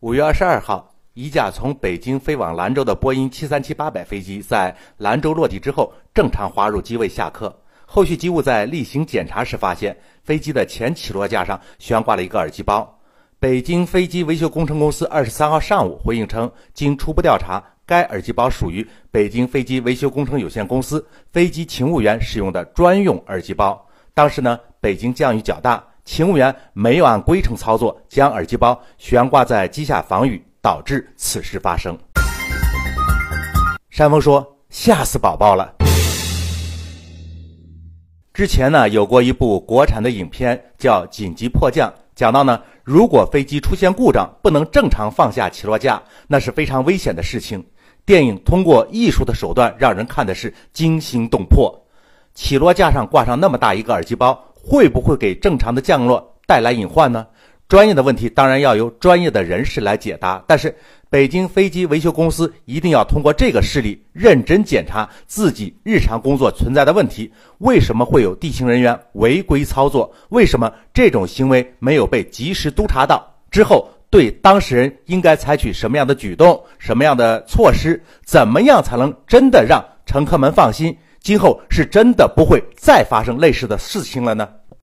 五月二十二号，一架从北京飞往兰州的波音七三七八百飞机在兰州落地之后，正常滑入机位下客。后续机务在例行检查时发现，飞机的前起落架上悬挂了一个耳机包。北京飞机维修工程公司二十三号上午回应称，经初步调查，该耳机包属于北京飞机维修工程有限公司飞机勤务员使用的专用耳机包。当时呢，北京降雨较大。勤务员没有按规程操作，将耳机包悬挂在机下防雨，导致此事发生。山峰说：“吓死宝宝了。”之前呢，有过一部国产的影片叫《紧急迫降》，讲到呢，如果飞机出现故障，不能正常放下起落架，那是非常危险的事情。电影通过艺术的手段，让人看的是惊心动魄。起落架上挂上那么大一个耳机包。会不会给正常的降落带来隐患呢？专业的问题当然要由专业的人士来解答。但是，北京飞机维修公司一定要通过这个事例认真检查自己日常工作存在的问题。为什么会有地勤人员违规操作？为什么这种行为没有被及时督查到？之后对当事人应该采取什么样的举动、什么样的措施？怎么样才能真的让乘客们放心？今后是真的不会再发生类似的事情了呢？